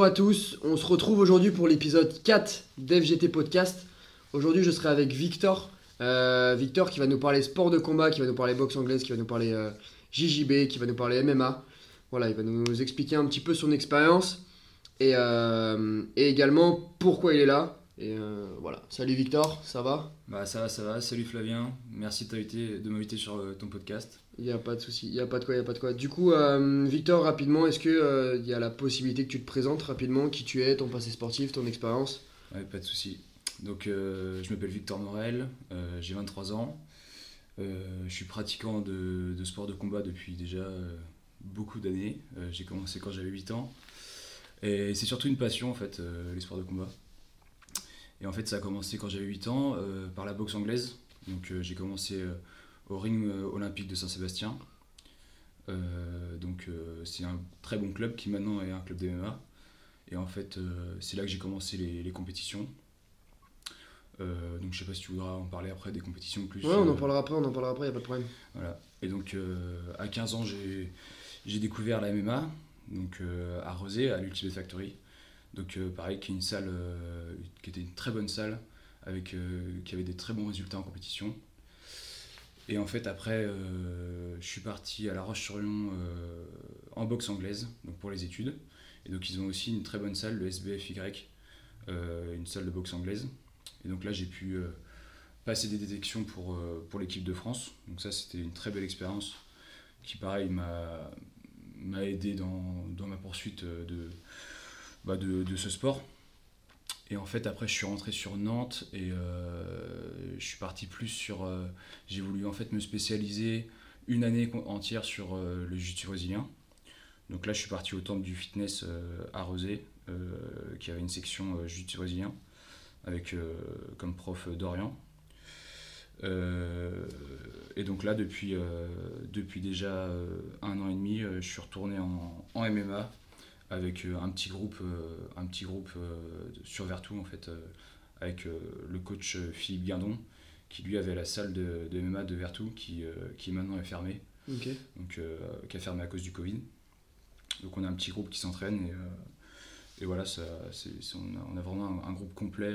Bonjour à tous, on se retrouve aujourd'hui pour l'épisode 4 d'FGT Podcast. Aujourd'hui je serai avec Victor. Euh, Victor qui va nous parler sport de combat, qui va nous parler boxe anglaise, qui va nous parler euh, JJB, qui va nous parler MMA. Voilà, il va nous expliquer un petit peu son expérience et, euh, également pourquoi il est là. Et voilà. Salut Victor, ça va? Bah ça va, ça va. Salut Flavien. Merci de m'inviter sur ton podcast. Il n'y a pas de souci, il n'y a pas de quoi, il n'y a pas de quoi. Du coup, euh, Victor, rapidement, est-ce qu'il y a la possibilité que tu te présentes rapidement, qui tu es, ton passé sportif, ton expérience? Ouais, pas de souci. Donc euh, je m'appelle Victor Morel, euh, j'ai 23 ans. Euh, je suis pratiquant de, de sport de combat depuis déjà euh, beaucoup d'années. Euh, j'ai commencé quand j'avais 8 ans. Et c'est surtout une passion en fait, euh, les sports de combat. Et en fait ça a commencé quand j'avais 8 ans euh, par la boxe anglaise. Donc euh, j'ai commencé euh, au ring euh, olympique de Saint-Sébastien. Euh, donc euh, c'est un très bon club qui maintenant est un club d'MMA. Et en fait c'est là que j'ai commencé les, les compétitions. Euh, donc je sais pas si tu voudras en parler après des compétitions plus. Ouais, on en parlera après, on en parlera après, il n'y a pas de problème. voilà. Et donc, euh, à 15 ans, j'ai j'ai découvert la MMA, donc euh, à Rosé, à l'Ultimate Factory. Donc, pareil, qui est une salle qui était une très bonne salle, avec, qui avait des très bons résultats en compétition. Et en fait, après, euh, je suis parti à La Roche-sur-Yon euh, en boxe anglaise, donc pour les études. Et donc, ils ont aussi une très bonne salle, le SBFY, euh, une salle de boxe anglaise. Et donc là, j'ai pu passer des détections pour, pour l'équipe de France. Donc ça, c'était une très belle expérience qui, pareil, m'a aidé dans, dans ma poursuite de, bah, de, de ce sport. Et en fait, après, je suis rentré sur Nantes et euh, je suis parti plus sur... euh, J'ai voulu en fait me spécialiser une année entière sur euh, le jiu-jitsu brésilien. Donc là, je suis parti au temple du fitness à Rosé, qui avait une section jiu-jitsu brésilien, avec comme prof Dorian. Et donc là, depuis, depuis déjà un an et demi, je suis retourné en MMA avec euh, un petit groupe, euh, un petit groupe euh, sur Vertou, en fait, avec le coach Philippe Guindon, qui lui avait la salle de, de MMA de Vertou, qui, qui maintenant est fermée, donc, qui a fermé à cause du Covid. Donc on a un petit groupe qui s'entraîne et, et voilà, ça, on, a, on a vraiment un, un groupe complet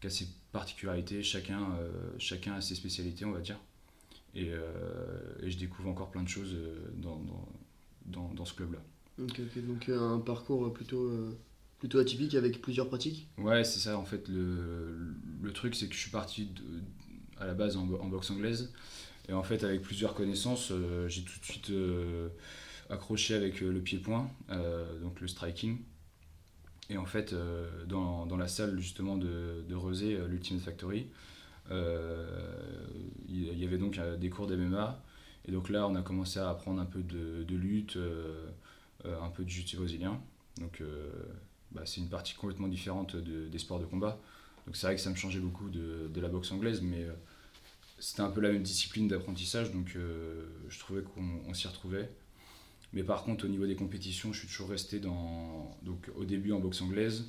qui a ses particularités, chacun, chacun a ses spécialités, on va dire. Et, et je découvre encore plein de choses dans, dans, dans, dans ce club-là. Donc euh, un parcours plutôt, euh, plutôt atypique avec plusieurs pratiques Ouais, c'est ça, en fait, le, le truc, c'est que je suis parti à la base en, bo- en boxe anglaise. Et en fait, avec plusieurs connaissances, euh, j'ai tout de suite euh, accroché avec euh, le pied-point, euh, donc le striking. Et en fait, euh, dans, dans la salle justement de, de euh, l'Ultimate Factory, euh, il y avait donc euh, des cours d'MMA. Et donc là, on a commencé à apprendre un peu de, lutte, euh, euh, un peu de jiu-jitsu brésilien. Donc euh, bah, c'est une partie complètement différente de- des sports de combat. Donc c'est vrai que ça me changeait beaucoup de, de la boxe anglaise, mais euh, c'était un peu la même discipline d'apprentissage, donc euh, je trouvais qu'on on s'y retrouvait. Mais par contre, au niveau des compétitions, je suis toujours resté dans, donc, au début en boxe anglaise.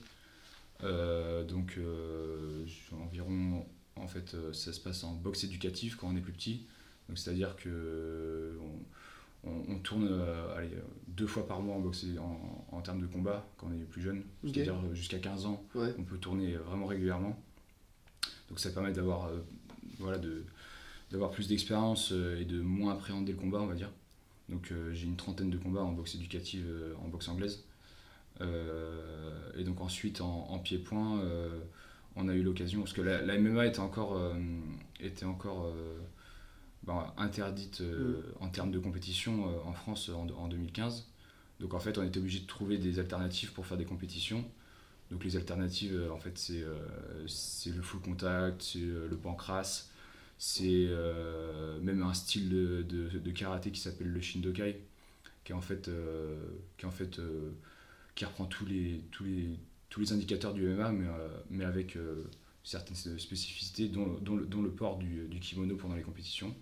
Euh, donc euh, environ, en fait, euh, ça se passe en boxe éducative quand on est plus petit. Donc c'est-à-dire que euh, on, tourne euh, allez, deux fois par mois en, boxe, en, en termes de combat quand on est plus jeune. C'est-à-dire euh, jusqu'à 15 ans, Ouais. on peut tourner vraiment régulièrement. Donc ça permet d'avoir euh, voilà, de, d'avoir plus d'expérience et de moins appréhender le combat, on va dire. Donc j'ai une trentaine de combats en boxe éducative, en boxe anglaise. Et donc ensuite en, en pied-point, on a eu l'occasion, parce que la, la MMA était encore, euh, était encore euh, ben, interdite euh, en termes de compétition euh, en France en, en 2015. Donc en fait on était obligé de trouver des alternatives pour faire des compétitions. Donc les alternatives, euh, en fait, c'est euh, le full contact, c'est euh, le pancras, c'est euh, même un style de, de, de karaté qui s'appelle le Shindokai, qui est en fait, euh, qui, est en fait euh, qui reprend tous les, tous, les, tous les indicateurs du MMA, mais, euh, mais avec euh, certaines spécificités, dont, dont, le, dont le port du, du kimono pendant les compétitions.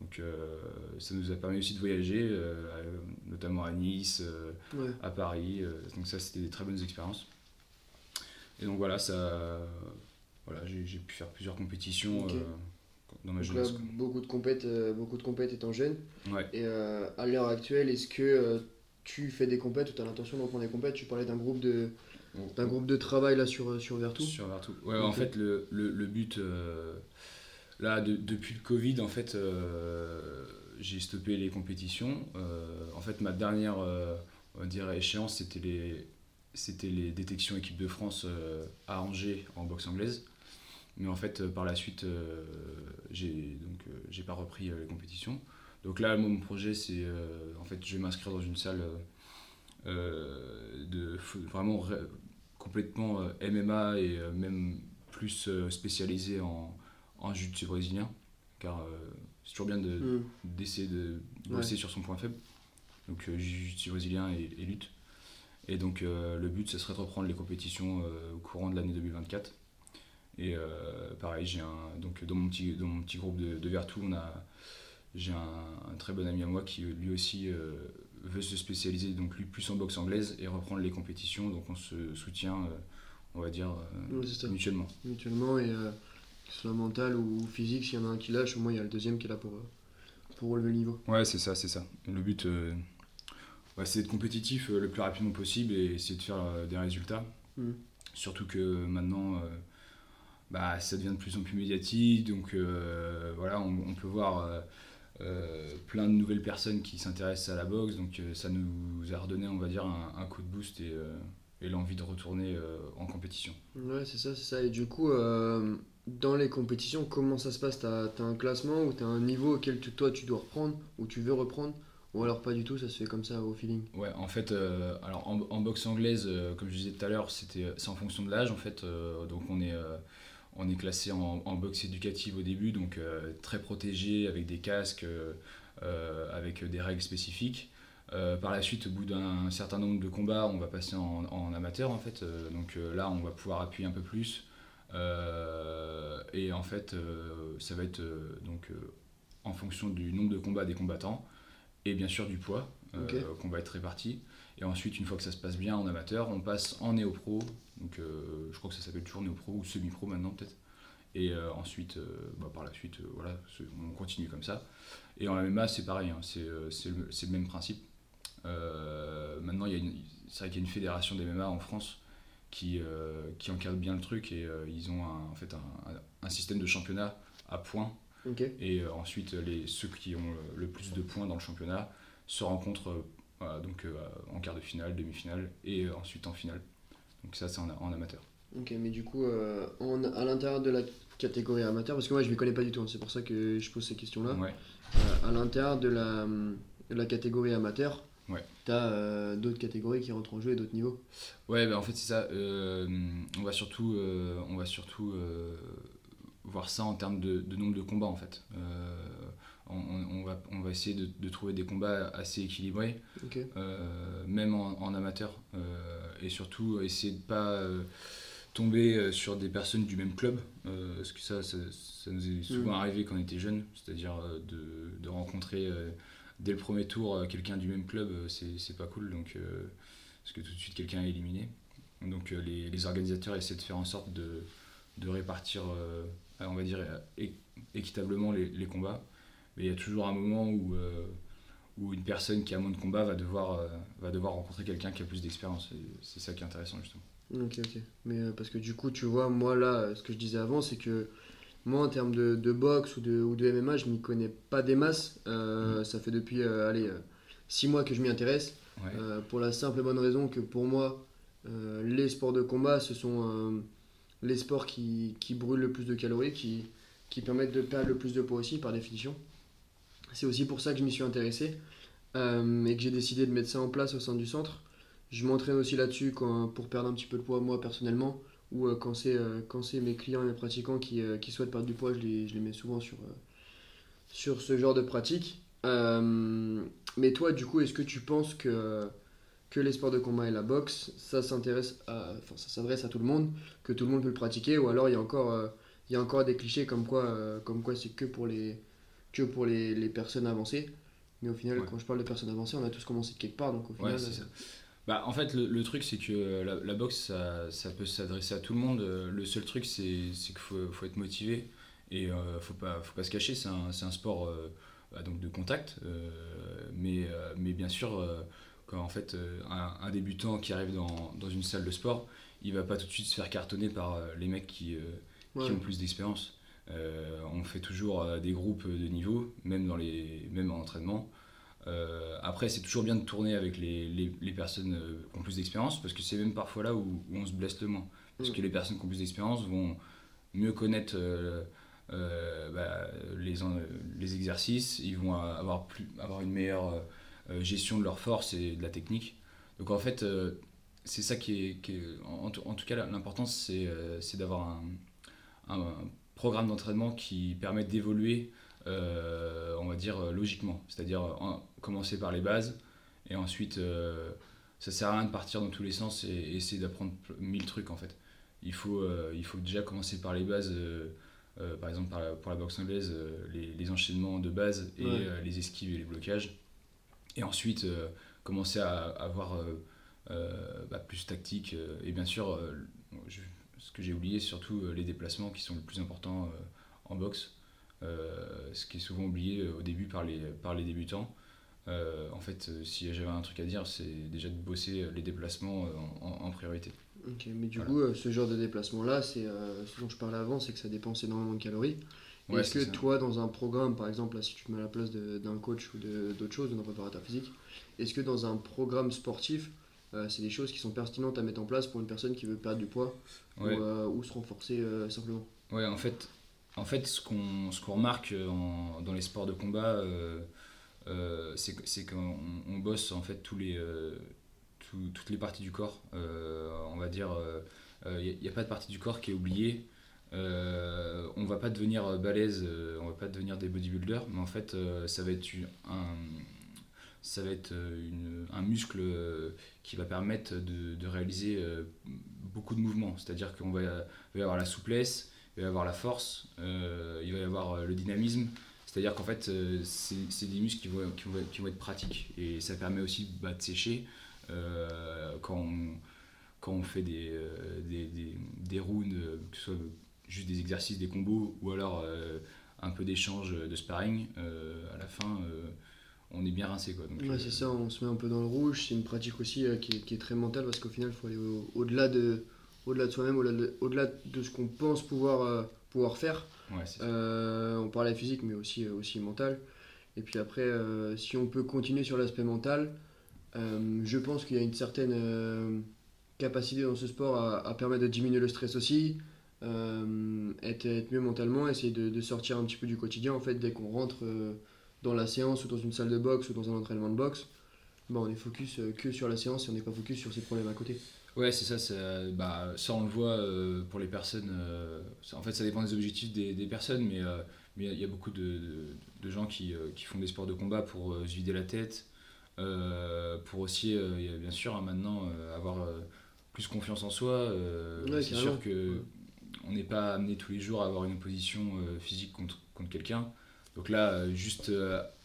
Donc euh, ça nous a permis aussi de voyager, euh, à- notamment à Nice, euh, Ouais. à Paris. donc ça, c'était des très bonnes expériences. Et donc voilà, ça, voilà, j'ai pu faire plusieurs compétitions euh, dans ma Donc là, jeunesse. beaucoup de compètes, euh, beaucoup de compètes étant jeune. Ouais. Et euh, à l'heure actuelle, est-ce que tu fais des compètes ou tu as l'intention d'en prendre des compètes? Tu parlais d'un groupe de, d'un groupe de travail là sur, sur Vertou. Sur Vertou. Ouais, en fait, le, le, le but, là, de- depuis le Covid, en fait, euh, j'ai stoppé les compétitions. Euh, en fait, ma dernière, euh, dire, échéance, c'était les, c'était les détections équipe de France à Angers en boxe anglaise. Mais en fait, par la suite, j'ai donc j'ai pas repris les compétitions. Donc là, mon projet, c'est en fait, je vais m'inscrire dans une salle de vraiment complètement MMA et même plus euh, spécialisé en, en jiu-jitsu brésilien. Car euh, c'est toujours bien de- Hmm. d'essayer de bosser sur son point faible. Donc euh, jiu-jitsu brésilien et, et lutte. Et donc euh, le but, ce serait de reprendre les compétitions euh, au courant de l'année 2024. Et pareil, j'ai un donc dans mon petit dans mon petit groupe de, de Vertou, on a j'ai un, un très bon ami à moi qui lui aussi veut se spécialiser donc lui plus en boxe anglaise et reprendre les compétitions. Donc on se soutient, on va dire mutuellement. Mutuellement et que ce soit mental ou physique, s'il y en a un qui lâche, au moins il y a le deuxième qui est là pour, euh, pour relever le niveau. Ouais, c'est ça, c'est ça. Le but, euh, ouais, c'est d'être compétitif euh, le plus rapidement possible et essayer de faire des résultats. Mm. Surtout que maintenant, euh, bah, ça devient de plus en plus médiatique, donc euh, voilà, on, on peut voir euh, plein de nouvelles personnes qui s'intéressent à la boxe, donc euh, ça nous a redonné, on va dire, un, un coup de boost et, euh, et l'envie de retourner euh, en compétition. Ouais, c'est ça, c'est ça. Et du coup, euh, dans les compétitions, comment ça se passe? T'as as un classement ou t'as un niveau auquel tu- toi tu dois reprendre ou tu veux reprendre? Ou alors pas du tout, ça se fait comme ça au feeling? Ouais, en fait, euh, alors en, en boxe anglaise, euh, comme je disais tout à l'heure, c'était c'est en fonction de l'âge en fait. euh, donc on est on est classé en, en boxe éducative au début, donc très protégé avec des casques, avec des règles spécifiques. Euh, par la suite, au bout d'un certain nombre de combats, on va passer en, en amateur en fait. Euh, donc euh, là, on va pouvoir appuyer un peu plus. Et en fait, ça va être donc en fonction du nombre de combats des combattants et bien sûr du poids qu'on va être réparti. Et ensuite, une fois que ça se passe bien en amateur, on passe en néo-pro. Donc, je crois que ça s'appelle toujours néo-pro ou semi-pro maintenant, peut-être. Et euh, ensuite, euh, bah, par la suite, euh, voilà, on continue comme ça. Et en MMA, c'est pareil, hein, c'est c'est le, c'est le même principe. Euh, maintenant, il y a une- c'est vrai qu'il y a une fédération des MMA en France qui, euh, qui encadre bien le truc et euh, ils ont un, en fait un, système de championnat à points et ensuite, les, ceux qui ont le, plus de points dans le championnat se rencontrent voilà, donc, euh, en quart de finale, demi-finale et euh, ensuite en finale. Donc ça, c'est en, en amateur. Ok, mais du coup, euh, en- à l'intérieur de la catégorie amateur, parce que moi je m'y connais pas du tout, hein, c'est pour ça que je pose ces questions-là. Ouais. À l'intérieur de la, de la catégorie amateur, Ouais. t'as euh, d'autres catégories qui rentrent en jeu et d'autres niveaux? Ouais, bah, en fait, c'est ça. euh, on va surtout, euh, on va surtout voir ça en termes de, de nombre de combats, en fait. On, va, on va essayer de, de trouver des combats assez équilibrés. Même en, en amateur, et surtout essayer de pas euh, tomber sur des personnes du même club, euh, parce que ça, ça, ça nous est souvent Mm. arrivé quand on était jeune, c'est-à-dire de, de rencontrer dès le premier tour euh, quelqu'un du même club, euh, c'est pas cool, donc, euh, parce que tout de suite quelqu'un est éliminé. Donc les, les organisateurs essaient de faire en sorte de, de répartir, on va dire, équitablement les, les combats, mais il y a toujours un moment où... où une personne qui a moins de combats va devoir, va devoir rencontrer quelqu'un qui a plus d'expérience. C'est ça qui est intéressant justement. Ok, ok. Mais parce que du coup, tu vois, moi là, ce que je disais avant, c'est que moi en termes de, de boxe ou de, ou de MMA, je m'y connais pas des masses. Euh, Ça fait depuis, euh, allez, 6 mois que je m'y intéresse. Ouais. Euh, pour la simple et bonne raison que pour moi, euh, les sports de combat, ce sont euh, les sports qui, qui brûlent le plus de calories, qui, qui permettent de perdre le plus de poids aussi, par définition. C'est aussi pour ça que je m'y suis intéressé euh, et que j'ai décidé de mettre ça en place au sein du centre. Je m'entraîne aussi là-dessus pour perdre un petit peu de poids moi personnellement, ou euh, quand c'est euh, quand c'est mes clients et mes pratiquants qui, euh, qui souhaitent perdre du poids, je les, je les mets souvent sur, sur ce genre de pratique. Mais toi, du coup, est-ce que tu penses que, que les sports de combat et la boxe, ça s'intéresse à, enfin, ça s'adresse à tout le monde, que tout le monde peut le pratiquer, ou alors il y a encore, euh, il y a encore des clichés comme quoi, euh, comme quoi c'est que pour les, que pour les, les personnes avancées. Mais au final, Ouais. quand je parle de personnes avancées, on a tous commencé de quelque part, donc au Ouais, final, c'est ça. Bah, en fait, le, le truc, c'est que la, la boxe, ça, ça peut s'adresser à tout le monde. Euh, Le seul truc, c'est qu'il faut, faut être motivé et euh, faut, pas, faut pas se cacher. C'est un, un sport euh, bah, donc de contact. euh, mais, euh, mais bien sûr, euh, Quand en fait, un, débutant qui arrive dans, dans, une salle de sport, il va pas tout de suite se faire cartonner par les mecs qui, qui ont plus d'expérience. on fait toujours des groupes de niveau, même, dans les, même en entraînement. Euh, après, c'est toujours bien de tourner avec les, les, personnes euh, qui ont plus d'expérience, parce que c'est même parfois là où, on se blesse le moins. Parce que mm. les personnes qui ont plus d'expérience vont mieux connaître euh, bah, les, les, exercices, ils vont avoir, plus, avoir une meilleure gestion de leur force et de la technique. Donc en fait, c'est ça qui est, en, tout cas, l'important, c'est d'avoir un, un, programme d'entraînement qui permet d'évoluer on va dire, euh, logiquement. C'est-à-dire commencer par les bases et ensuite, euh, ça sert à rien de partir dans tous les sens et, essayer d'apprendre mille trucs en fait. Il faut, il faut déjà commencer par les bases. par exemple pour la boxe anglaise, les, enchaînements de base et les esquives et les blocages. Et ensuite, commencer à, avoir bah, plus tactique. et bien sûr, ce que j'ai oublié, surtout les déplacements qui sont le plus importants en boxe. Euh, ce qui est souvent oublié euh, au début par les, par les débutants. Euh, en fait, si j'avais un truc à dire, c'est déjà de bosser les déplacements en, priorité. Ok, mais du coup, ce genre de déplacement-là, c'est ce dont je parlais avant, c'est que ça dépense énormément de calories. Est-ce que toi, dans un programme, par exemple, là, si tu te mets à la place d'un coach ou d'autres choses, d'un préparateur physique, est-ce que dans un programme sportif, c'est des choses qui sont pertinentes à mettre en place pour une personne qui veut perdre du poids ou, ou, se renforcer simplement? Ouais, en fait, en fait, ce qu'on remarque euh, dans les sports de combat, euh, euh, c'est qu'on bosse en fait tous les, toutes les parties du corps. on va dire, il n'y a, pas de partie du corps qui est oubliée. on va pas devenir balèze, on va pas devenir des bodybuilders, mais en fait, ça va être un, ça va être un muscle qui va permettre de, réaliser beaucoup de mouvements. C'est-à-dire qu'on va, avoir la souplesse, il va y avoir la force, euh, il va y avoir euh, le dynamisme. C'est-à-dire qu'en fait, euh, c'est des muscles qui vont, qui, vont, qui vont, être pratiques. Et ça permet aussi bah, de sécher quand, on, quand on fait des, des, des, des, rounds, que ce soit juste des exercices, des combos, ou alors un peu d'échange de sparring. à la fin, on est bien rincé. Quoi. ouais, c'est ça, on se met un peu dans le rouge. C'est une pratique aussi qui, est, qui, est, très mentale parce qu'au final, il faut aller au-delà de au-delà de soi-même, au-delà de, ce qu'on pense pouvoir, euh, pouvoir faire. Euh, on parlait physique, mais aussi, euh, aussi mental. Et puis après, si on peut continuer sur l'aspect mental, je pense qu'il y a une certaine capacité dans ce sport à, permettre de diminuer le stress aussi, être, être, mieux mentalement, essayer de, sortir un petit peu du quotidien. En fait, dès qu'on rentre dans la séance ou dans une salle de boxe ou dans un entraînement de boxe, bon, on est focus que sur la séance et on n'est pas focus sur ses problèmes à côté. Ouais, c'est ça. Bah, ça, on le voit euh, pour les personnes. Euh, en fait, ça dépend des objectifs des, des personnes, mais euh, mais il y, a beaucoup de, de, gens qui, qui, font des sports de combat pour se vider la tête, pour aussi, bien sûr, hein, maintenant, avoir plus confiance en soi. c'est sûr que on n'est pas amené tous les jours à avoir une opposition physique contre, contre quelqu'un. Donc là, juste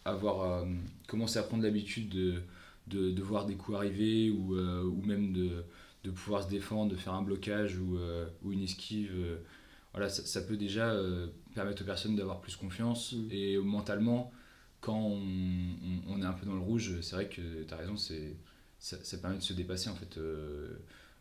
avoir commencé à prendre l'habitude de, de, de, voir des coups arriver ou, ou même de de pouvoir se défendre, de faire un blocage ou, euh, ou une esquive. Euh, voilà, ça, peut déjà euh, permettre aux personnes d'avoir plus confiance. Mm. Et mentalement, quand on, est un peu dans le rouge, c'est vrai que tu as raison, c'est, ça, ça, permet de se dépasser en fait.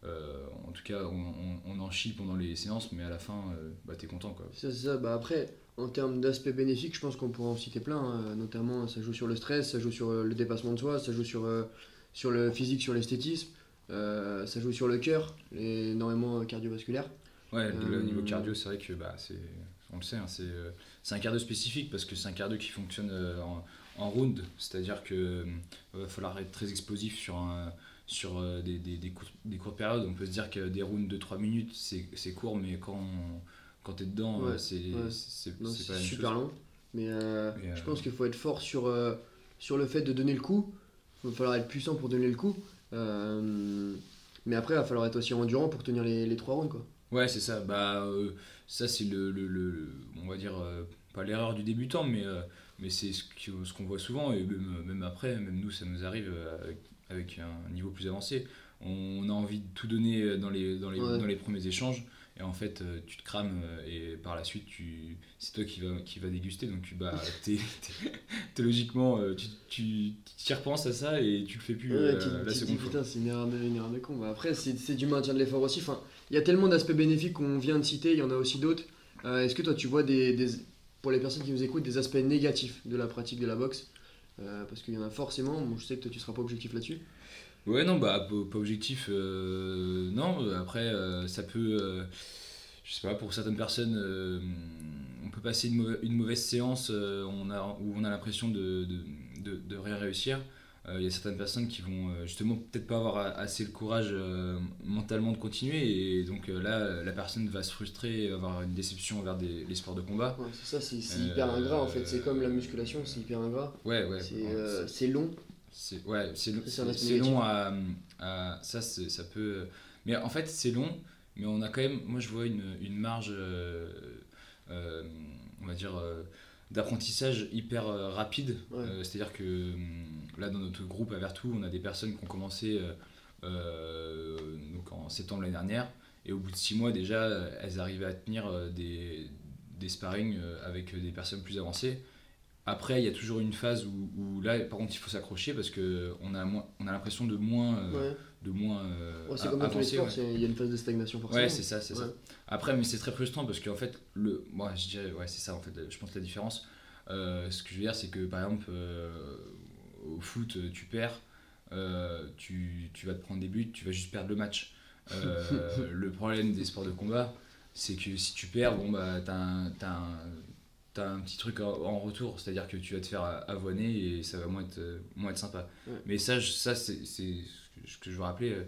en tout cas, on, en chie pendant les séances, mais à la fin, bah, tu es content. Quoi. C'est ça, Bah, après, en termes d'aspect bénéfique, je pense qu'on pourra en citer plein. Hein. Notamment, ça joue sur le stress, ça joue sur le dépassement de soi, ça joue sur, sur le physique, sur l'esthétisme. Euh, ça joue sur le cœur, énormément cardiovasculaire. Ouais, au niveau euh, cardio, c'est vrai que bah, on le sait, hein, euh, c'est un cardio spécifique parce que c'est un cardio qui fonctionne en, en round, c'est-à-dire qu'il va falloir être très explosif sur, un, sur des, des, des, des, courtes périodes. On peut se dire que des rounds de 3 minutes, c'est court, mais quand, quand tu es dedans, c'est super long. Mais je pense qu'il faut être fort sur, sur le fait de donner le coup. Il va falloir être puissant pour donner le coup. Euh, mais après, il va falloir être aussi endurant pour tenir les, les trois rounds. Quoi. Ouais, c'est ça. Bah, euh, ça, c'est le, le, le, On va dire, euh, pas l'erreur du débutant, mais, mais c'est ce qu'on ce voit souvent. Et même, même, après, même nous, ça nous arrive avec, un niveau plus avancé. On a envie de tout donner dans les, dans les, dans les premiers échanges. Et en fait, euh, tu te crames euh, et par la suite, tu... c'est toi qui va, qui va déguster. Donc, bah, t'es, t'es- logiquement, euh, tu, tu, repenses à ça et tu le fais plus Ouais, euh, tu- tu la te dis, seconde fois. putain, c'est une erreur de, une erreur de con. Bah, après, c'est c'est du maintien de l'effort aussi. Enfin, il y a tellement d'aspects bénéfiques qu'on vient de citer, il y en a aussi d'autres. Euh, Est-ce que toi, tu vois des, des- pour les personnes qui nous écoutent, des aspects négatifs de la pratique de la boxe? Euh, Parce qu'il y en a forcément. Bon, je sais que toi, tu seras pas objectif là-dessus. Ouais, non, bah, pas, objectif. euh, non, après, euh, ça peut. euh, je sais pas, pour certaines personnes, on peut passer une, mauvaise, une mauvaise séance on a, où on a l'impression de, de, de, de rien réussir. Il y a certaines personnes qui vont justement peut-être pas avoir assez le courage mentalement de continuer, et donc là, la personne va se frustrer, avoir une déception envers des, les sports de combat. Ouais, c'est ça, c'est hyper ingrat en fait. C'est comme la musculation, c'est hyper ingrat. Ouais, ouais. C'est long. C'est ouais, c'est long, C'est long à, à- ça ça peut mais en fait c'est long mais on a quand même moi je vois une, une marge euh, euh, on va dire euh, d'apprentissage hyper rapide. Ouais. Euh, c'est à dire que là dans notre groupe à Vertou on a des personnes qui ont commencé donc en septembre l'année dernière et au bout de six mois déjà elles arrivaient à tenir des, des sparring avec des personnes plus avancées après, il y a toujours une phase où, où là, par contre, il faut s'accrocher parce que on a, moins- on a l'impression de moins, euh, Ouais. de moins euh, Ouais, c'est comme dans tous les ouais. il y a une phase de stagnation forcément. Ouais, c'est ça, c'est ça. Après, mais c'est très frustrant parce qu'en fait, le, moi, je dirais, ouais, c'est ça en fait. Je pense la différence. Euh, ce que je veux dire, c'est que par exemple, euh, au foot, tu perds, tu, tu vas te prendre des buts, tu vas juste perdre le match. Le problème des sports de combat, c'est que si tu perds, bon bah t'as un, t'as un, t'as un petit truc en, retour, c'est-à-dire que tu vas te faire avoiner et ça va moins être, euh, moins être sympa. Ouais. Mais ça, je- ça c'est ce que- je veux rappeler. euh,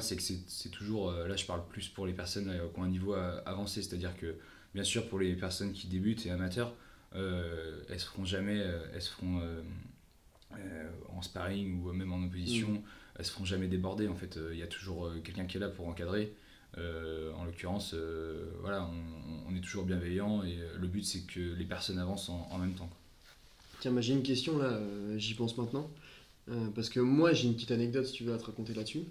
c'est que c'est toujours, euh, là je parle plus pour les personnes euh, qui ont un niveau avancé, c'est-à-dire que bien sûr pour les personnes qui débutent et amateurs, elles se feront jamais, elles se feront en sparring ou même en opposition, Mm. elles se feront jamais déborder en fait. Il y a toujours quelqu'un qui est là pour encadrer. Euh, en l'occurrence, euh, voilà, on, on est toujours bienveillant et euh, le but c'est que les personnes avancent en, en même temps. quoi. Tiens, bah, j'ai une question là, euh, j'y pense maintenant. Parce que moi, j'ai une petite anecdote si tu veux à te raconter là-dessus.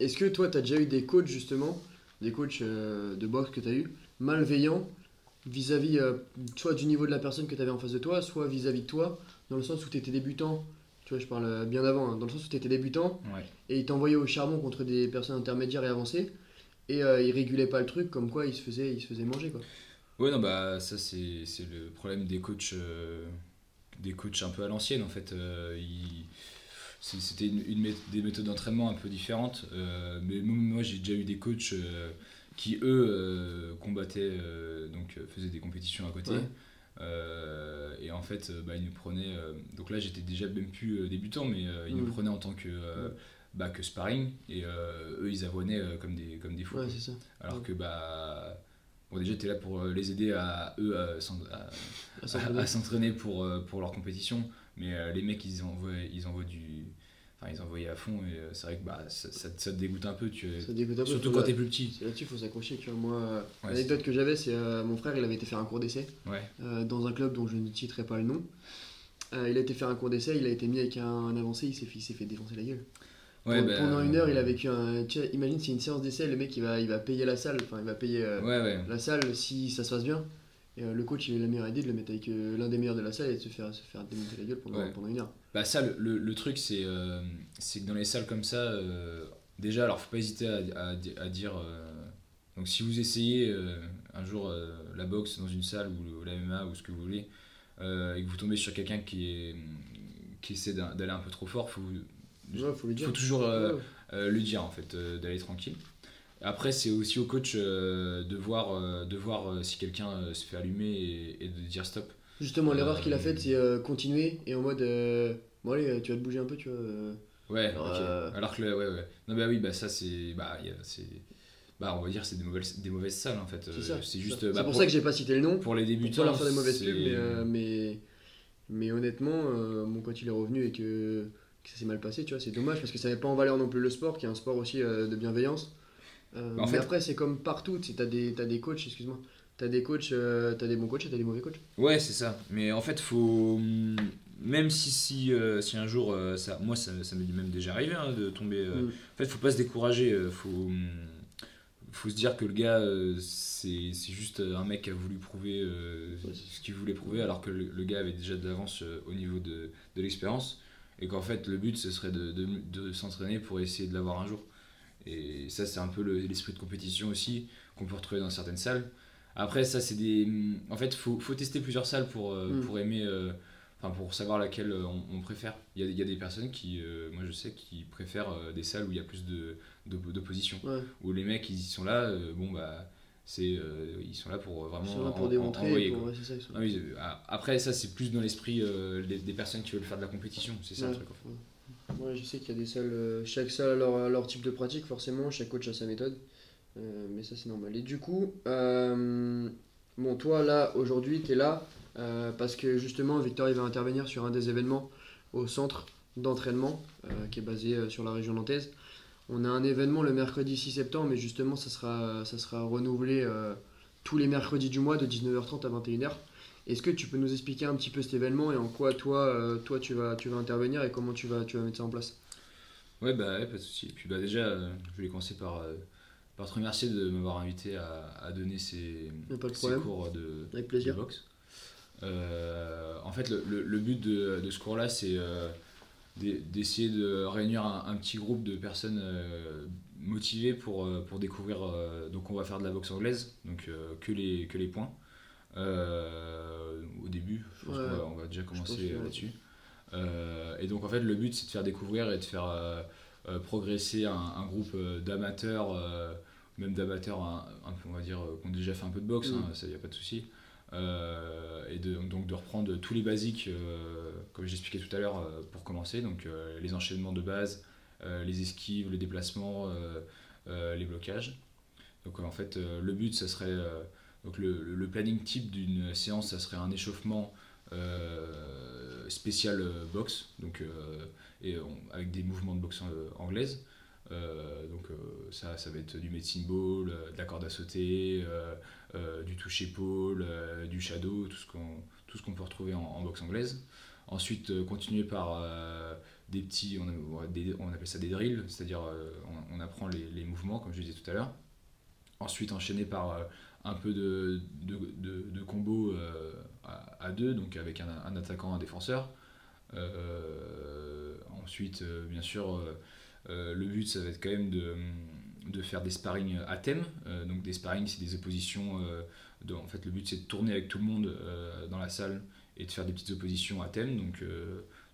Est-ce que toi, tu as déjà eu des coachs justement, des coachs de boxe que tu as eu, malveillants vis-à-vis soit du niveau de la personne que tu avais en face de toi, soit vis-à-vis de toi, dans le sens où tu étais débutant, tu vois, je parle euh, bien avant, hein, dans le sens où tu étais débutant Ouais. et ils t'envoyaient au charbon contre des personnes intermédiaires et avancées et euh, ils régulaient pas le truc comme quoi ils se faisaient, ils se faisaient manger quoi. Ouais, non, bah ça c'est c'est le problème des coachs, euh, des coachs un peu à l'ancienne en fait. euh, ils- C'était une, des méthodes d'entraînement un peu différentes, euh, mais moi, j'ai déjà eu des coachs euh, qui eux euh, combattaient, donc faisaient des compétitions à côté. Ouais. Euh, et en fait, euh, bah, ils nous prenaient. euh, donc là, j'étais déjà même plus euh, débutant, mais euh, ils nous Mm. prenaient en tant que, bah, que sparring. Et eux, ils avoinaient comme des, comme des fous. Ouais, c'est ça. Alors Ouais. que bah bon déjà tu es là pour les aider à eux à, s'en- à- À s'entraîner. pour, pour leur compétition mais les mecs ils envoient ils envoient du enfin ils envoyaient à fond et euh, c'est vrai que bah ça, ça, ça te dégoûte un peu tu Ça dégoûte un peu, surtout quand t'es plus petit là-dessus, il faut s'accrocher. Tu vois, moi, Ouais, l'anecdote que j'avais, c'est euh, mon frère, il avait été faire un cours d'essai ouais euh, dans un club dont je ne citerai pas le nom. Euh, il a été faire un cours d'essai, il a été mis avec un, un avancé, il s'est fait, fait défoncer la gueule. ouais Pendant- bah, Pendant une heure, il a vécu un. tu sais, imagine, c'est une séance d'essai, le mec il va, il va payer la salle, enfin il va payer la salle si ça se passe bien. Et euh, le coach il a la meilleure idée de le mettre avec euh, l'un des meilleurs de la salle et de se faire, se faire démonter la gueule pendant, Ouais. pendant une heure. Bah ça, le, le, le truc, c'est euh, c'est que dans les salles comme ça, déjà, alors faut pas hésiter à, à, di- à dire... donc si vous essayez un jour la boxe dans une salle ou, le- la MMA ou ce que vous voulez, et que vous tombez sur quelqu'un qui, est, qui essaie d'aller un peu trop fort, faut, Ouais, faut lui dire. faut toujours Ouais. lui dire en fait, d'aller tranquille. Après, c'est aussi au coach euh, de voir, euh, de voir euh, si quelqu'un se fait allumer et, et de dire stop. Justement, l'erreur qu'il a faite, c'est continuer et en mode. bon, allez, tu vas te bouger un peu, tu vois. Ouais, Alors, que le- ouais, ouais. Non, bah oui, bah ça c'est. Bah, c'est. Bah, on va dire c'est des mauvaises, des mauvaises salles en fait. C'est juste. bah, C'est pour ça que j'ai pas cité le nom. pour les Pour débutants. pas leur faire des mauvaises pubs, mais, euh, mais, mais honnêtement, euh, bon, quand il est revenu et que, que ça s'est mal passé, tu vois, c'est dommage parce que ça met pas en valeur non plus le sport, qui est un sport aussi euh, de bienveillance. Euh, en mais fait- après, c'est comme partout, tu t'as des, coachs, excuse-moi, t'as des coachs, euh, t'as des bons coachs et t'as des mauvais coachs. Ouais, c'est ça. Mais en fait, faut. hum, Même si, si, euh, si un jour, euh, ça, moi ça, ça m'est même déjà arrivé hein, de tomber. Mm. En fait, faut pas se décourager. Faut, hum, faut se dire que le gars, c'est c'est juste un mec qui a voulu prouver ce qu'il voulait prouver, alors que le, le gars avait déjà de l'avance au niveau de, de l'expérience. Et qu'en fait, le but, ce serait de, de, de s'entraîner pour essayer de l'avoir un jour. Et ça, c'est un peu le- l'esprit de compétition aussi qu'on peut retrouver dans certaines salles. Après, ça, c'est des. En fait, faut, faut tester plusieurs salles pour, euh, Mm. pour aimer. euh, Enfin, pour savoir laquelle euh, on, on préfère. Il y y a des personnes qui, euh, moi je sais, qui préfèrent des salles où il y a plus de d'op- d'opposition. Ouais. Où les mecs, ils sont là, bon bah, c'est, ils sont là pour vraiment Ils sont là pour en- en- démontrer. envoyer, pour- quoi. ouais, c'est ça, ils sont Ah oui, après, ça, c'est plus dans l'esprit des, des personnes qui veulent faire de la compétition. C'est ça Ouais. le truc. en fait. Ouais, je sais qu'il y a des salles, euh, chaque salle a leur, leur type de pratique, forcément, chaque coach a sa méthode, Euh, mais ça c'est normal. Et du coup, euh, bon, toi là, aujourd'hui, tu es là parce que justement, Victor il va intervenir sur un des événements au centre d'entraînement qui est basé sur la région nantaise. On a un événement le mercredi 6 septembre, mais justement, ça sera, ça sera renouvelé tous les mercredis du mois de 19h30 à 21h. Est-ce que tu peux nous expliquer un petit peu cet événement et en quoi toi, euh, toi tu, vas, tu vas intervenir et comment tu vas, tu vas mettre ça en place? Ouais, bah, ouais, pas de souci. Et puis, bah, déjà, euh, je voulais commencer par, euh, par te remercier de m'avoir invité à, à donner ces, ces cours de, Avec de plaisir. boxe. En fait, le, le- le but de, de ce cours-là, c'est d'e- d'essayer de réunir un, un petit groupe de personnes motivées pour, pour découvrir. donc, on va faire de la boxe anglaise, donc que, les, que les points. Euh, au début, je pense Ouais. qu'on va, on va déjà commencer là-dessus. Euh, et donc, en fait, le but, c'est de faire découvrir et de faire euh, progresser un, un groupe d'amateurs, même d'amateurs, un, un peu, on va dire, qui ont déjà fait un peu de boxe, Mm. hein, ça, y a pas de souci. Euh, et de, donc de reprendre tous les basiques, euh, comme j'expliquais tout à l'heure, euh, pour commencer. Donc les enchaînements de base, les esquives, les déplacements, les blocages. Donc en fait, le but, ça serait. Donc le, planning type d'une séance, ça serait un échauffement euh, spécial euh, boxe, donc, euh, et avec des mouvements de boxe anglaise. Donc ça, ça va être du medicine ball, de la corde à sauter, du toucher-épaule, euh, du shadow, tout ce qu'on tout peut retrouver en, boxe anglaise. Ensuite, continuer par des petits, on, appelle ça des drills, c'est-à-dire on, apprend les, les mouvements, comme je disais tout à l'heure. Ensuite, enchaîner par un peu de, de, de, de combo euh, à, à deux, donc avec un, un attaquant, un défenseur. Euh, ensuite, euh, bien sûr, le but, ça va être quand même de, de faire des sparring à thème. Euh, donc des sparring, c'est des oppositions. euh, de- en fait, le but, c'est de tourner avec tout le monde euh, dans la salle et de faire des petites oppositions à thème. Donc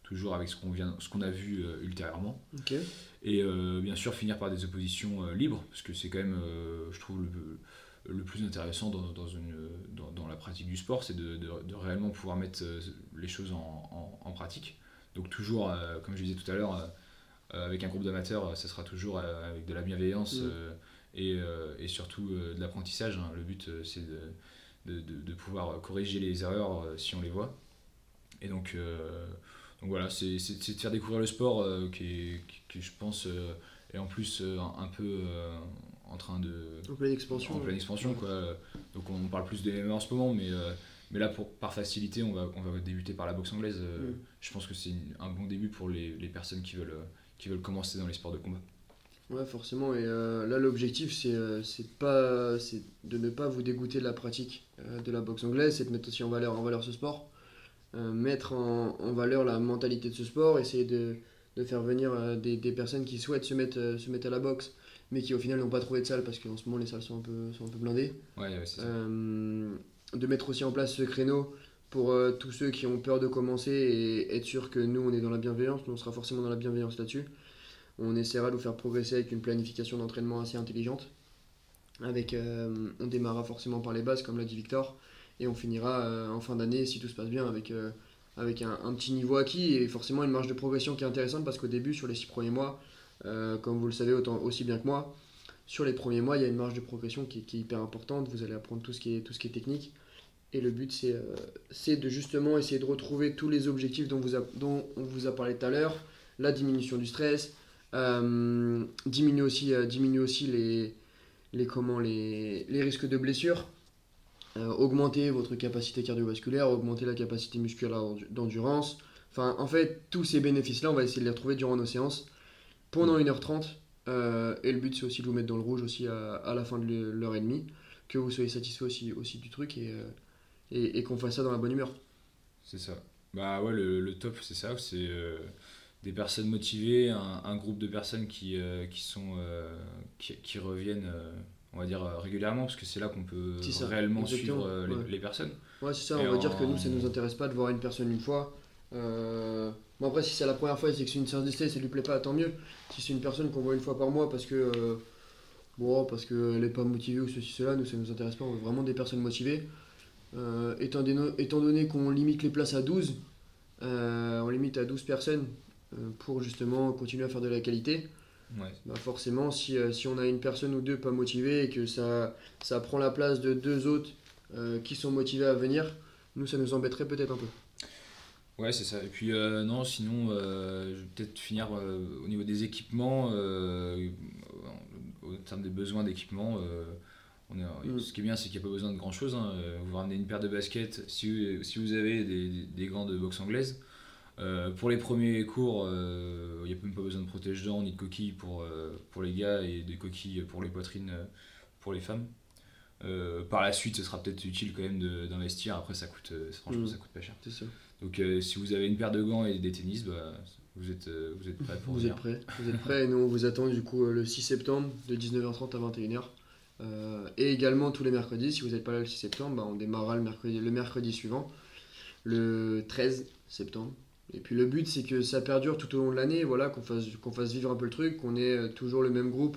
toujours avec ce qu'on vient, ce qu'on a vu ultérieurement. Et bien sûr, finir par des oppositions libres, parce que c'est quand même, je trouve, le, le plus intéressant dans, dans une, dans, dans la pratique du sport, c'est de, de- de réellement pouvoir mettre euh, les choses en, en- en pratique. Donc toujours, euh, comme je disais tout à l'heure, euh, avec un groupe d'amateurs, ça sera toujours euh, avec de la bienveillance Mm. et, et surtout de l'apprentissage. hein. Le but, c'est de, de, pouvoir corriger les erreurs si on les voit. Et donc, donc voilà, c'est de faire découvrir le sport qui, est, qui, qui, je pense, est en plus un, un peu en train de, En pleine expansion. en pleine expansion. Quoi. Donc on parle plus de MMA en ce moment, mais, euh, mais là, pour, par facilité, on va, on va débuter par la boxe anglaise. Euh, Mm. Je pense que c'est un bon début pour les, les personnes qui veulent, euh, qui veulent commencer dans les sports de combat. Ouais, forcément. Et euh, là, l'objectif, c'est euh, c'est pas, c'est de ne pas vous dégoûter de la pratique euh, de la boxe anglaise, c'est de mettre aussi en valeur, en valeur ce sport, mettre en, en valeur la mentalité de ce sport, essayer de, de faire venir des, des personnes qui souhaitent se mettre, se mettre à la boxe, mais qui au final n'ont pas trouvé de salle parce qu'en ce moment les salles sont un peu, sont un peu blindées. Ouais, ouais, c'est ça. Euh, de mettre aussi en place ce créneau pour euh, tous ceux qui ont peur de commencer et être sûr que nous on est dans la bienveillance, nous on sera forcément dans la bienveillance là-dessus. On essaiera de vous faire progresser avec une planification d'entraînement assez intelligente. Avec, euh, on démarrera forcément par les bases comme l'a dit Victor et on finira euh, en fin d'année si tout se passe bien avec, avec un, un petit niveau acquis et forcément une marge de progression qui est intéressante parce qu'au début sur les six premiers mois, euh, comme vous le savez aussi bien que moi, sur les premiers mois, il y a une marge de progression qui, est- hyper importante. Vous allez apprendre tout ce qui est, technique. Et le but, c'est euh, c'est de justement essayer de retrouver tous les objectifs dont, on vous a parlé tout à l'heure. La diminution du stress, euh, diminuer aussi, euh, les, les, risques de blessures, euh, augmenter votre capacité cardiovasculaire, augmenter la capacité musculaire d'endurance. Enfin, en fait, tous ces bénéfices-là, on va essayer de les retrouver durant nos séances pendant 1h30 Euh, et le but, c'est aussi de vous mettre dans le rouge aussi à, à la fin de l'he- l'heure et demie, que vous soyez satisfait aussi, aussi du truc et, euh, et, et qu'on fasse ça dans la bonne humeur. C'est ça. Bah ouais, le, le top, c'est ça. C'est euh, des personnes motivées, un, un groupe de personnes qui, euh, qui, sont, qui, qui reviennent, on va dire, régulièrement, parce que c'est là qu'on peut ça, réellement exactement, suivre euh, les, ouais. les personnes. Ouais, c'est ça, Et on va dire que nous, ça nous intéresse pas de voir une personne une fois. Euh, Bon, après, si c'est la première fois et c'est que c'est une séance d'essai, ça lui plaît pas, tant mieux. Si c'est une personne qu'on voit une fois par mois parce que. euh, Bon, parce qu'elle est pas motivée ou ceci, cela, nous, ça nous intéresse pas. On veut vraiment des personnes motivées. Euh, étant, déno- étant donné qu'on limite les places à 12, euh, on limite à 12 personnes pour justement continuer à faire de la qualité. Ouais. Bah forcément, si, si on a une personne ou deux pas motivées et que ça, ça prend la place de deux autres qui sont motivés à venir, nous, ça nous embêterait peut-être un peu. Ouais, c'est ça. Et puis, euh, non, sinon, euh, je vais peut-être finir euh, au niveau des équipements. en, en termes des besoins d'équipement, on est, Mm. ce qui est bien, c'est qu'il n'y a pas besoin de grand-chose. hein. Vous ramenez une paire de baskets, si vous, si vous avez des, des, gants de boxe anglaise. Pour les premiers cours, il n'y a même pas besoin de protège-dents ni de coquilles pour, pour les gars et des coquilles pour les poitrines pour les femmes. Par la suite, ce sera peut-être utile quand même d'investir. Après, ça coûte, franchement, Mm. ça coûte pas cher. C'est ça. Donc euh, si vous avez une paire de gants et des tennis, bah, vous êtes, euh, vous êtes prêts pour Vous venir. êtes prêts Vous êtes prêts et nous, on vous attend du coup euh, le 6 septembre de 19h30 à 21h. Euh, et également tous les mercredis, si vous n'êtes pas là le 6 septembre, bah, on démarrera le mercredi, le mercredi suivant, le 13 septembre. Et puis le but c'est que ça perdure tout au long de l'année, voilà, qu'on fasse, qu'on fasse vivre un peu le truc, qu'on ait toujours le même groupe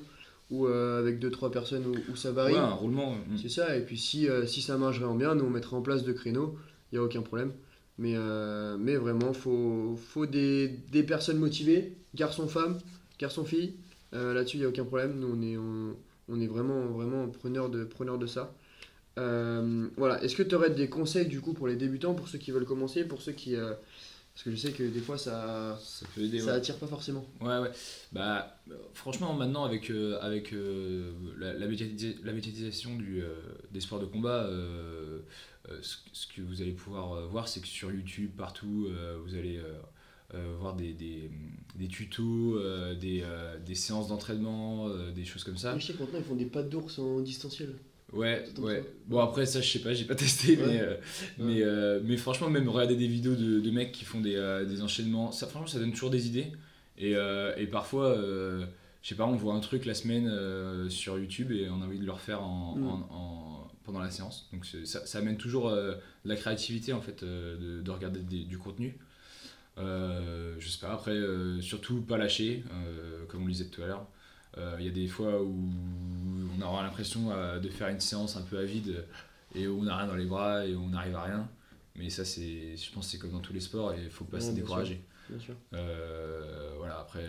ou euh, avec 2-3 personnes où, où ça varie. Ouais, un roulement. mm. C'est ça, et puis si, euh, si ça marche vraiment bien, nous on mettra en place deux créneaux, il n'y a aucun problème. Mais, euh, mais vraiment, faut, faut des, des personnes motivées, garçons, femmes, garçons, filles. Euh, Là-dessus, il n'y a aucun problème. Nous, on est, on, on est vraiment, vraiment preneur de, preneur de ça. Euh, voilà, est-ce que tu aurais des conseils du coup pour les débutants, pour ceux qui veulent commencer, pour ceux qui. euh, parce que je sais que des fois ça, Ça peut aider. ça ouais. attire pas forcément. Ouais, ouais. Bah, franchement, maintenant, avec, euh, avec euh, la, la, médiatisa- la médiatisation du, euh, des sports de combat, ce, ce que vous allez pouvoir euh, voir, c'est que sur YouTube, partout, euh, vous allez euh, euh, voir des, des, des tutos, euh, des, euh, des séances d'entraînement, euh, des choses comme ça. Mais je sais que maintenant ils font des pattes d'ours en distanciel. Ouais, ouais. Bon, après, ça, je sais pas, j'ai pas testé, Ouais. mais, euh, mais, euh, mais franchement, même regarder des vidéos de, de mecs qui font des, euh, des enchaînements, ça, franchement, ça donne toujours des idées. Et, euh, et parfois, euh, je sais pas, on voit un truc la semaine euh, sur YouTube et on a envie de le refaire en, Mm. en- en- pendant la séance. Donc, ça, ça amène toujours euh, de la créativité, en fait, euh, de, de regarder des- du contenu. Euh, je sais pas, après, euh, surtout pas lâcher, comme on le disait tout à l'heure. Il y a des fois où on aura l'impression de faire une séance un peu à vide et où on n'a rien dans les bras et où on n'arrive à rien. Mais ça, c'est, je pense que c'est comme dans tous les sports et il faut pas Ouais, se bien décourager. Bien sûr. Voilà, après,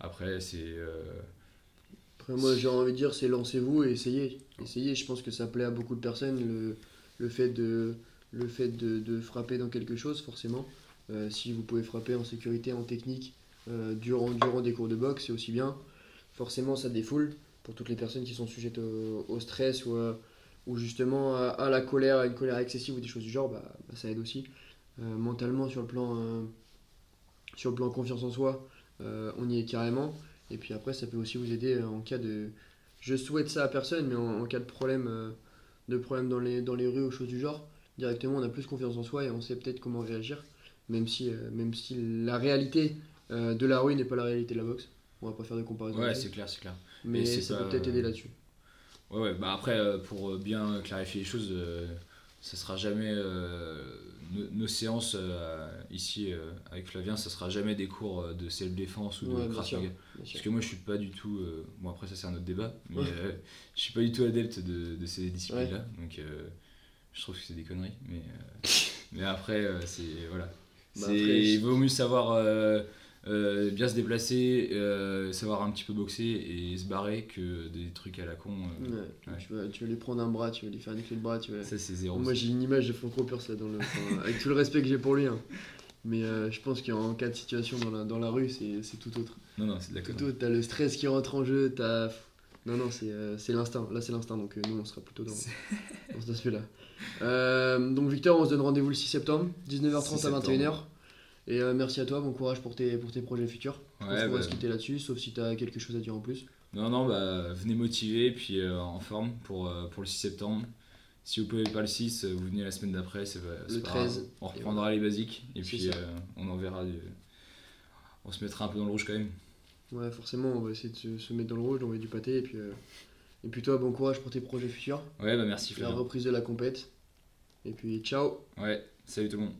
après c'est. Moi, j'ai envie de dire, c'est lancez-vous et essayez. Essayez, je pense que ça plaît à beaucoup de personnes, le, le fait, de, le fait de, de frapper dans quelque chose, forcément. Euh, si vous pouvez frapper en sécurité, en technique, euh, durant, durant des cours de boxe, c'est aussi bien. Forcément, ça défoule pour toutes les personnes qui sont sujettes au, au stress ou, à- ou justement à, à la colère, à une colère excessive ou des choses du genre, bah, bah, ça aide aussi. Euh, mentalement, sur le plan, sur le plan confiance en soi, on y est carrément. Et puis après, ça peut aussi vous aider euh, en cas de. Je souhaite ça à personne, mais en, en cas de problème, euh, de problème dans, les, dans les rues ou choses du genre, directement on a plus confiance en soi et on sait peut-être comment réagir, même si, euh, même si la réalité de la rue n'est pas la réalité de la boxe. On va pas faire de comparaison. Ouais, c'est clair, c'est clair. mais ça pas- peut peut-être aider là-dessus. Ouais, ouais, bah après, pour bien clarifier les choses, ça sera jamais. euh, nos, nos séances euh, ici euh, avec Flavien, ça sera jamais des cours de self-défense ou Ouais, de sûr. Parce que moi, je suis pas du tout. bon, après, ça, c'est un autre débat, mais je suis pas du tout adepte de, de ces disciplines-là. Donc, euh, je trouve que c'est des conneries. Mais, mais après, c'est. Voilà. Bah, après, il vaut mieux savoir euh, bien se déplacer, euh, savoir un petit peu boxer et se barrer que des trucs à la con. euh. Ouais, Ouais. Tu, vas, tu vas lui prendre un bras, tu vas lui faire une clé de bras, tu vas. Ça, c'est zéro. Moi j'ai une image de Franco Pierce là dans le. enfin, avec tout le respect que j'ai pour lui. hein. Mais je pense qu'en cas de situation dans la, dans la rue, c'est tout autre. Non, non, c'est de la Tout autre, t'as le stress qui rentre en jeu, t'as. Non, non, c'est l'instinct. Là, c'est l'instinct, donc nous, on sera plutôt dans, dans cet aspect-là. Donc, Victor, on se donne rendez-vous le 6 septembre, 19h30 à 6 septembre. 21h. Et euh, merci à toi, bon courage pour tes, pour tes projets futurs. Je pense va bah, se quitter là-dessus, sauf si tu as quelque chose à dire en plus. Non, non, bah, venez motiver, puis euh, en forme pour, euh, pour le 6 septembre. Si vous pouvez pas le 6, euh, vous venez la semaine d'après, c'est Le pas 13, grave. On reprendra les basiques, et puis on enverra du... On se mettra un peu dans le rouge quand même. Ouais, forcément, on va essayer de se, se mettre dans le rouge, d'envoyer du pâté. Et puis, euh, et puis toi, bon courage pour tes projets futurs. Ouais, bah merci La Flavien. reprise de la compète. Et puis ciao Ouais, salut tout le monde.